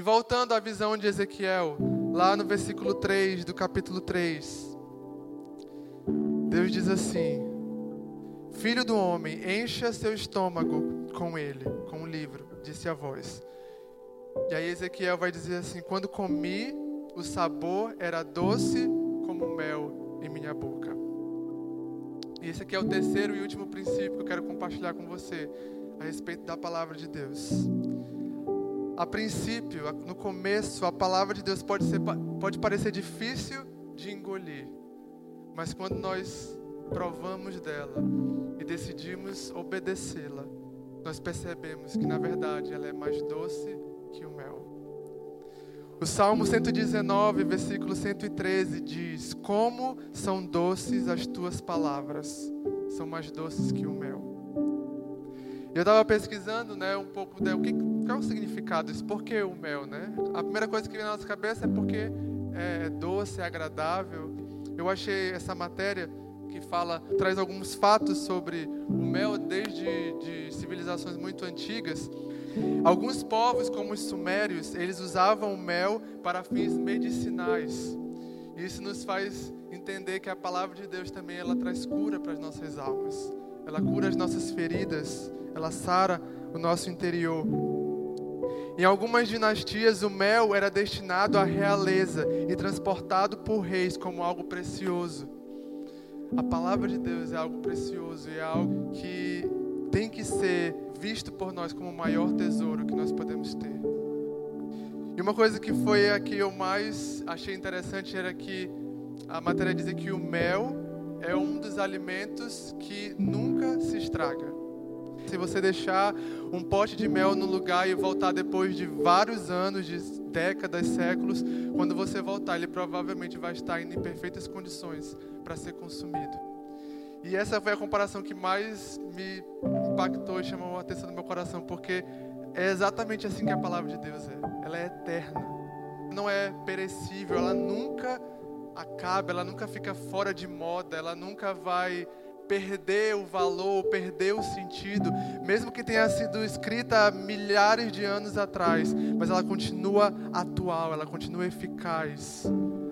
E voltando à visão de Ezequiel, lá no versículo 3 do capítulo 3, Deus diz assim: Filho do homem, encha seu estômago com ele, com o livro, disse a voz. E aí Ezequiel vai dizer assim: Quando comi, o sabor era doce como mel em minha boca. E esse aqui é o terceiro e último princípio que eu quero compartilhar com você a respeito da palavra de Deus. A princípio, no começo, a palavra de Deus pode, ser, pode parecer difícil de engolir, mas quando nós provamos dela e decidimos obedecê-la, nós percebemos que na verdade ela é mais doce que o mel. O Salmo 119, versículo 113 diz: Como são doces as tuas palavras, são mais doces que o mel. Eu estava pesquisando, né, um pouco de, o que qual é o significado disso? Por que o mel, né? A primeira coisa que vem na nossa cabeça é porque é doce, é agradável. Eu achei essa matéria que fala, traz alguns fatos sobre o mel desde de civilizações muito antigas. Alguns povos, como os sumérios, eles usavam o mel para fins medicinais. Isso nos faz entender que a palavra de Deus também ela traz cura para as nossas almas. Ela cura as nossas feridas, ela sara o nosso interior. Em algumas dinastias, o mel era destinado à realeza e transportado por reis como algo precioso. A palavra de Deus é algo precioso e é algo que tem que ser visto por nós como o maior tesouro que nós podemos ter. E uma coisa que foi a que eu mais achei interessante era que a matéria dizia que o mel é um dos alimentos que nunca se estraga. Se você deixar um pote de mel no lugar e voltar depois de vários anos, de décadas, séculos, quando você voltar, ele provavelmente vai estar em perfeitas condições para ser consumido. E essa foi a comparação que mais me impactou e chamou a atenção do meu coração, porque é exatamente assim que a palavra de Deus é. Ela é eterna. Não é perecível, ela nunca acaba, ela nunca fica fora de moda, ela nunca vai perder o valor, perder o sentido, mesmo que tenha sido escrita milhares de anos atrás, mas ela continua atual, ela continua eficaz.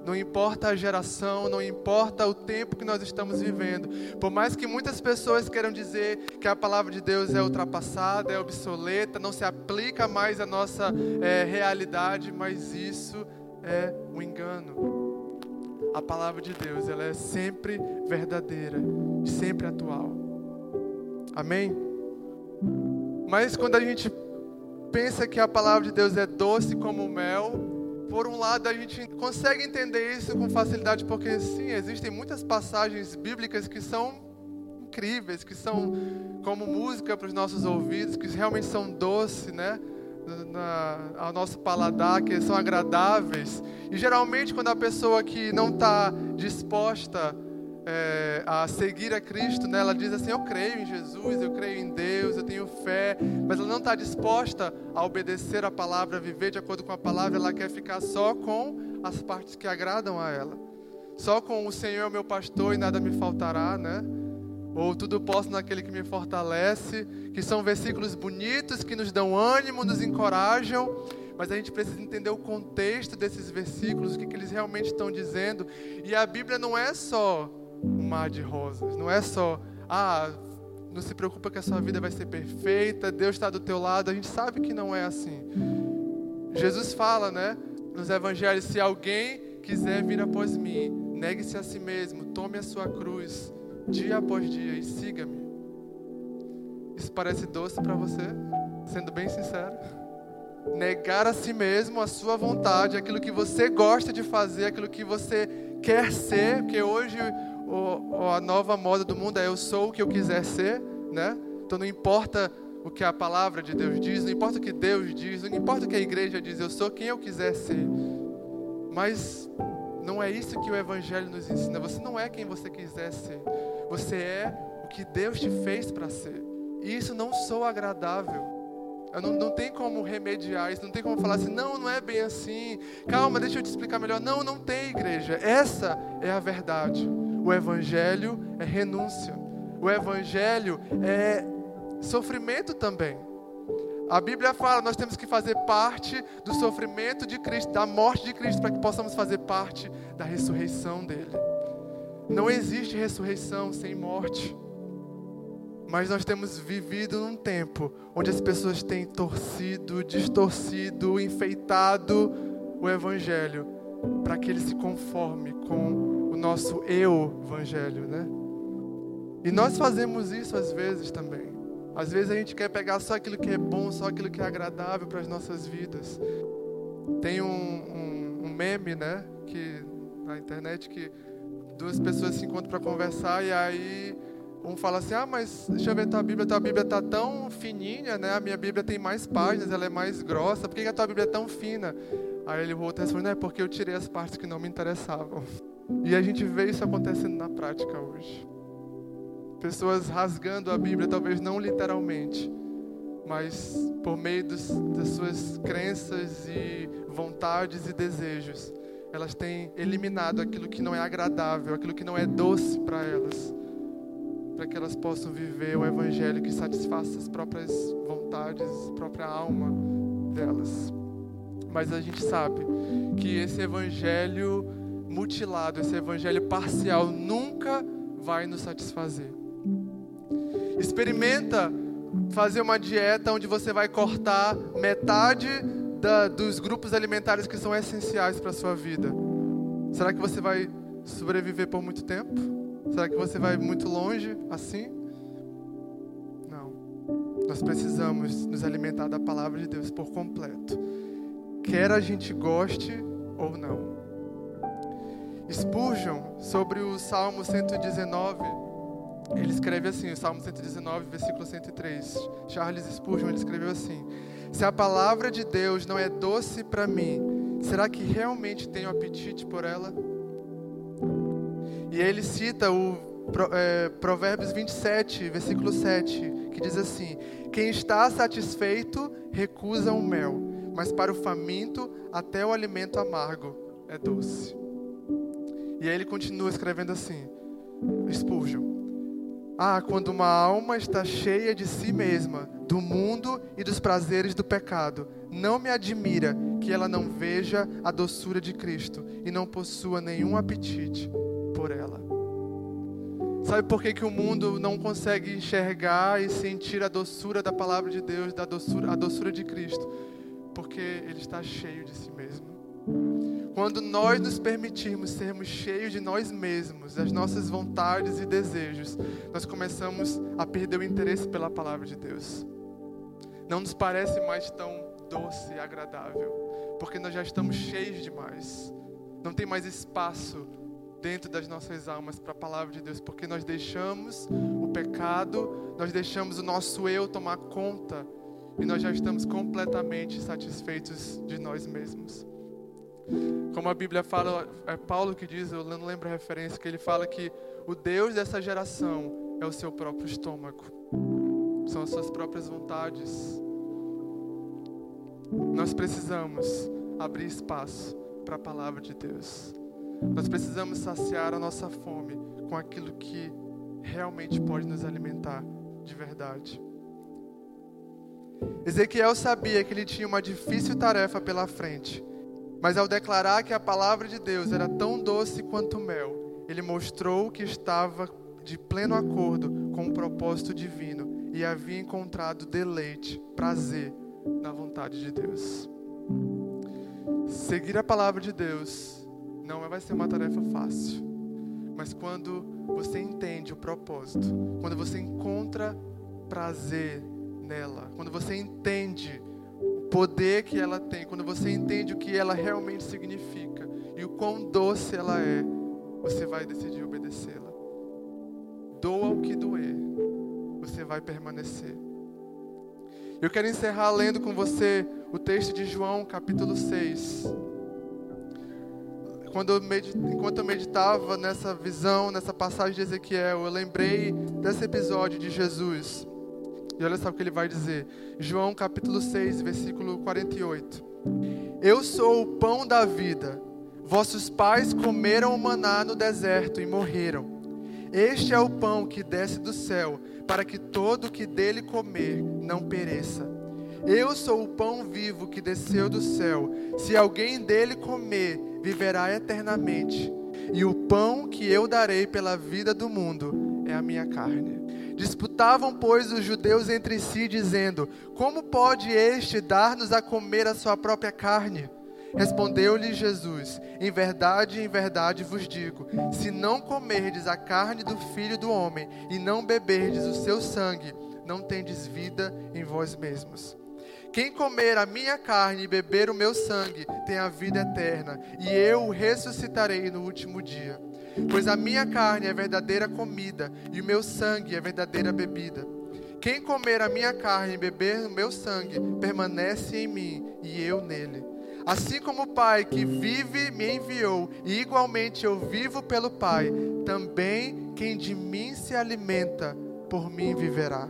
Não importa a geração, não importa o tempo que nós estamos vivendo. Por mais que muitas pessoas queiram dizer que a palavra de Deus é ultrapassada, é obsoleta, não se aplica mais à nossa é, realidade, mas isso é um engano a palavra de Deus, ela é sempre verdadeira, sempre atual. Amém? Mas quando a gente pensa que a palavra de Deus é doce como mel, por um lado a gente consegue entender isso com facilidade, porque sim, existem muitas passagens bíblicas que são incríveis, que são como música para os nossos ouvidos, que realmente são doces, né? na, ao nosso paladar, que são agradáveis. E geralmente, quando a pessoa que não está disposta é, a seguir a Cristo, né, ela diz assim: Eu creio em Jesus, eu creio em Deus, eu tenho fé, mas ela não está disposta a obedecer a palavra, a viver de acordo com a palavra, ela quer ficar só com as partes que agradam a ela. Só com o Senhor é meu pastor e nada me faltará, né? ou tudo posso naquele que me fortalece, que são versículos bonitos que nos dão ânimo, nos encorajam, mas a gente precisa entender o contexto desses versículos, o que, que eles realmente estão dizendo. E a Bíblia não é só um mar de rosas, não é só, ah, não se preocupa que a sua vida vai ser perfeita, Deus está do teu lado. A gente sabe que não é assim. Jesus fala, né, nos evangelhos: se alguém quiser vir após mim, negue-se a si mesmo, tome a sua cruz dia após dia e siga-me. Isso parece doce para você? Sendo bem sincero. Negar a si mesmo, a sua vontade, aquilo que você gosta de fazer, aquilo que você quer ser, porque hoje o, a nova moda do mundo é eu sou o que eu quiser ser, né? Então não importa o que a palavra de Deus diz, não importa o que Deus diz, não importa o que a igreja diz, eu sou quem eu quiser ser. Mas não é isso que o Evangelho nos ensina. Você não é quem você quiser ser. Você é o que Deus te fez para ser. E isso não sou agradável. Não, não tem como remediar isso, não tem como falar assim, não, não é bem assim. Calma, deixa eu te explicar melhor. Não, não tem igreja. Essa é a verdade. O Evangelho é renúncia. O Evangelho é sofrimento também. A Bíblia fala, nós temos que fazer parte do sofrimento de Cristo, da morte de Cristo, para que possamos fazer parte da ressurreição dele. Não existe ressurreição sem morte. Mas nós temos vivido num tempo onde as pessoas têm torcido, distorcido, enfeitado o Evangelho para que ele se conforme com nosso eu Evangelho, né? E nós fazemos isso às vezes também. Às vezes a gente quer pegar só aquilo que é bom, só aquilo que é agradável para as nossas vidas. Tem um, um, um meme, né? Que na internet que duas pessoas se encontram para conversar e aí um fala assim: Ah, mas deixa eu ver tua Bíblia, tua Bíblia está tão fininha, né? A minha Bíblia tem mais páginas, ela é mais grossa, por que a tua Bíblia é tão fina? Aí ele volta responde: Não, é porque eu tirei as partes que não me interessavam. E a gente vê isso acontecendo na prática hoje. Pessoas rasgando a Bíblia, talvez não literalmente, mas por meio dos, das suas crenças e vontades e desejos, elas têm eliminado aquilo que não é agradável, aquilo que não é doce para elas para que elas possam viver o evangelho que satisfaça as próprias vontades, a própria alma delas. Mas a gente sabe que esse evangelho mutilado, esse evangelho parcial nunca vai nos satisfazer. Experimenta fazer uma dieta onde você vai cortar metade da, dos grupos alimentares que são essenciais para a sua vida. Será que você vai sobreviver por muito tempo? Será que você vai muito longe assim? Não. Nós precisamos nos alimentar da palavra de Deus por completo. Quer a gente goste ou não. Spurgeon, sobre o Salmo 119, ele escreve assim, o Salmo 119, versículo 103. Charles Spurgeon, ele escreveu assim: Se a palavra de Deus não é doce para mim, será que realmente tenho apetite por ela? E ele cita o é, Provérbios 27, versículo 7, que diz assim: Quem está satisfeito recusa o mel, mas para o faminto até o alimento amargo é doce. E aí ele continua escrevendo assim: Spurgeon. Ah, quando uma alma está cheia de si mesma, do mundo e dos prazeres do pecado, não me admira que ela não veja a doçura de Cristo e não possua nenhum apetite por ela. Sabe por que, que o mundo não consegue enxergar e sentir a doçura da palavra de Deus, da doçura, a doçura de Cristo? Porque ele está cheio de si mesmo. Quando nós nos permitirmos sermos cheios de nós mesmos, das nossas vontades e desejos, nós começamos a perder o interesse pela palavra de Deus. Não nos parece mais tão doce e agradável, porque nós já estamos cheios demais. Não tem mais espaço dentro das nossas almas para a palavra de Deus, porque nós deixamos o pecado, nós deixamos o nosso eu tomar conta e nós já estamos completamente satisfeitos de nós mesmos. Como a Bíblia fala, é Paulo que diz, eu não lembro a referência, que ele fala que o Deus dessa geração é o seu próprio estômago, são as suas próprias vontades. Nós precisamos abrir espaço para a palavra de Deus. Nós precisamos saciar a nossa fome com aquilo que realmente pode nos alimentar de verdade. Ezequiel sabia que ele tinha uma difícil tarefa pela frente, mas ao declarar que a palavra de Deus era tão doce quanto mel, ele mostrou que estava de pleno acordo com o propósito divino e havia encontrado deleite, prazer na vontade de Deus. Seguir a palavra de Deus não vai ser uma tarefa fácil. Mas quando você entende o propósito, quando você encontra prazer nela, quando você entende poder que ela tem, quando você entende o que ela realmente significa e o quão doce ela é, você vai decidir obedecê-la. Doa o que doer, você vai permanecer. Eu quero encerrar lendo com você o texto de João, capítulo 6 quando eu enquanto eu meditava nessa visão, nessa passagem de Ezequiel, eu lembrei desse episódio de Jesus. E olha só o que ele vai dizer. João capítulo 6, versículo 48. Eu sou o pão da vida. Vossos pais comeram o maná no deserto e morreram. Este é o pão que desce do céu, para que todo que dele comer não pereça. Eu sou o pão vivo que desceu do céu. Se alguém dele comer, viverá eternamente. E o pão que eu darei pela vida do mundo é a minha carne. Disputavam, pois, os judeus entre si, dizendo: Como pode este dar-nos a comer a sua própria carne? Respondeu-lhe Jesus: Em verdade, em verdade vos digo: se não comerdes a carne do filho do homem e não beberdes o seu sangue, não tendes vida em vós mesmos. Quem comer a minha carne e beber o meu sangue tem a vida eterna, e eu o ressuscitarei no último dia. Pois a minha carne é verdadeira comida, e o meu sangue é verdadeira bebida. Quem comer a minha carne e beber o meu sangue permanece em mim, e eu nele. Assim como o Pai que vive me enviou, e igualmente eu vivo pelo Pai, também quem de mim se alimenta, por mim viverá.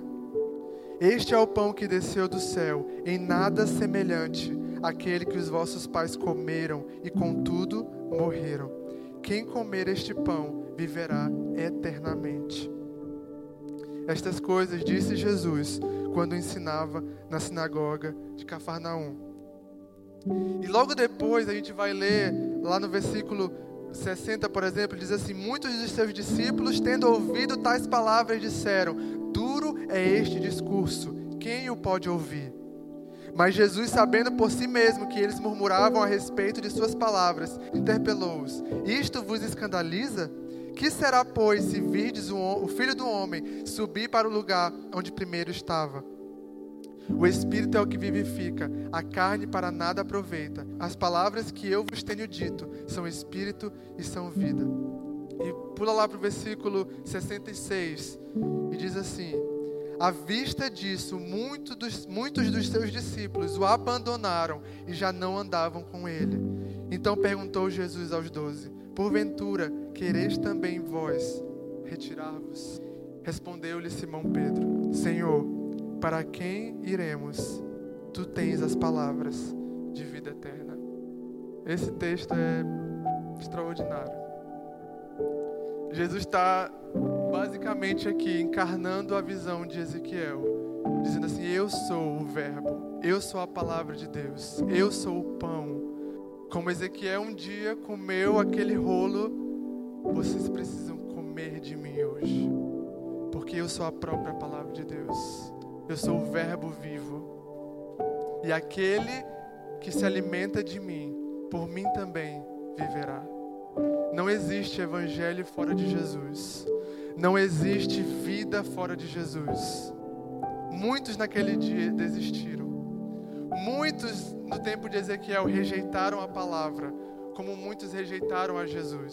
Este é o pão que desceu do céu, em nada semelhante àquele que os vossos pais comeram e contudo morreram. Quem comer este pão viverá eternamente. Estas coisas disse Jesus quando ensinava na sinagoga de Cafarnaum. E logo depois a gente vai ler lá no versículo 60, por exemplo, diz assim: Muitos dos seus discípulos, tendo ouvido tais palavras, disseram: Duro é este discurso, quem o pode ouvir? Mas Jesus, sabendo por si mesmo que eles murmuravam a respeito de suas palavras, interpelou-os: Isto vos escandaliza? Que será, pois, se virdes o filho do homem subir para o lugar onde primeiro estava? O Espírito é o que vivifica, a carne para nada aproveita. As palavras que eu vos tenho dito são Espírito e são vida. E pula lá para o versículo 66 e diz assim: À vista disso, muito dos, muitos dos seus discípulos o abandonaram e já não andavam com ele. Então perguntou Jesus aos doze: Porventura, quereis também vós retirar-vos? Respondeu-lhe Simão Pedro: Senhor, para quem iremos? Tu tens as palavras de vida eterna. Esse texto é extraordinário. Jesus está basicamente aqui encarnando a visão de Ezequiel, dizendo assim: Eu sou o Verbo, eu sou a palavra de Deus, eu sou o pão. Como Ezequiel um dia comeu aquele rolo, vocês precisam comer de mim hoje, porque eu sou a própria palavra de Deus. Eu sou o Verbo vivo. E aquele que se alimenta de mim, por mim também viverá. Não existe evangelho fora de Jesus. Não existe vida fora de Jesus. Muitos naquele dia desistiram. Muitos no tempo de Ezequiel rejeitaram a palavra, como muitos rejeitaram a Jesus,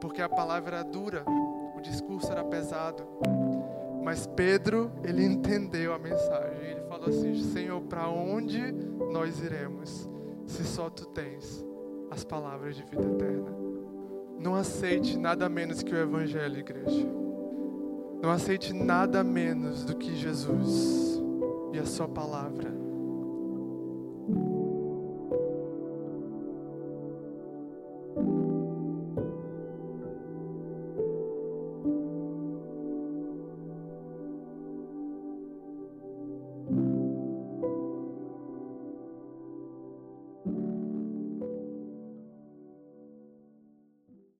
porque a palavra era dura, o discurso era pesado. Mas Pedro, ele entendeu a mensagem. Ele falou assim: Senhor, para onde nós iremos se só tu tens as palavras de vida eterna? Não aceite nada menos que o Evangelho, igreja. Não aceite nada menos do que Jesus e a Sua palavra.